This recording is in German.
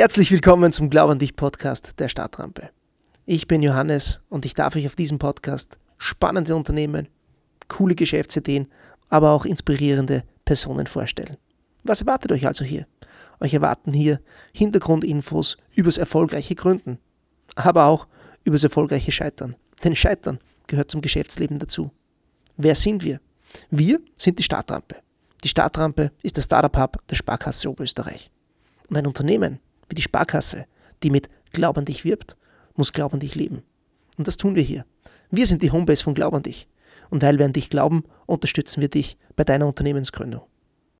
Herzlich willkommen zum Glaub an dich Podcast der Startrampe. Ich bin Johannes und ich darf euch auf diesem Podcast spannende Unternehmen, coole Geschäftsideen, aber auch inspirierende Personen vorstellen. Was erwartet euch also hier? Euch erwarten hier Hintergrundinfos übers erfolgreiche Gründen, aber auch übers erfolgreiche Scheitern. Denn Scheitern gehört zum Geschäftsleben dazu. Wer sind wir? Wir sind die Startrampe. Die Startrampe ist der Startup-Hub der Sparkasse Oberösterreich. Und ein Unternehmen wie die Sparkasse, die mit Glaub an dich wirbt, muss Glaub an dich leben. Und das tun wir hier. Wir sind die Homebase von Glaub an dich. Und weil wir an dich glauben, unterstützen wir dich bei deiner Unternehmensgründung.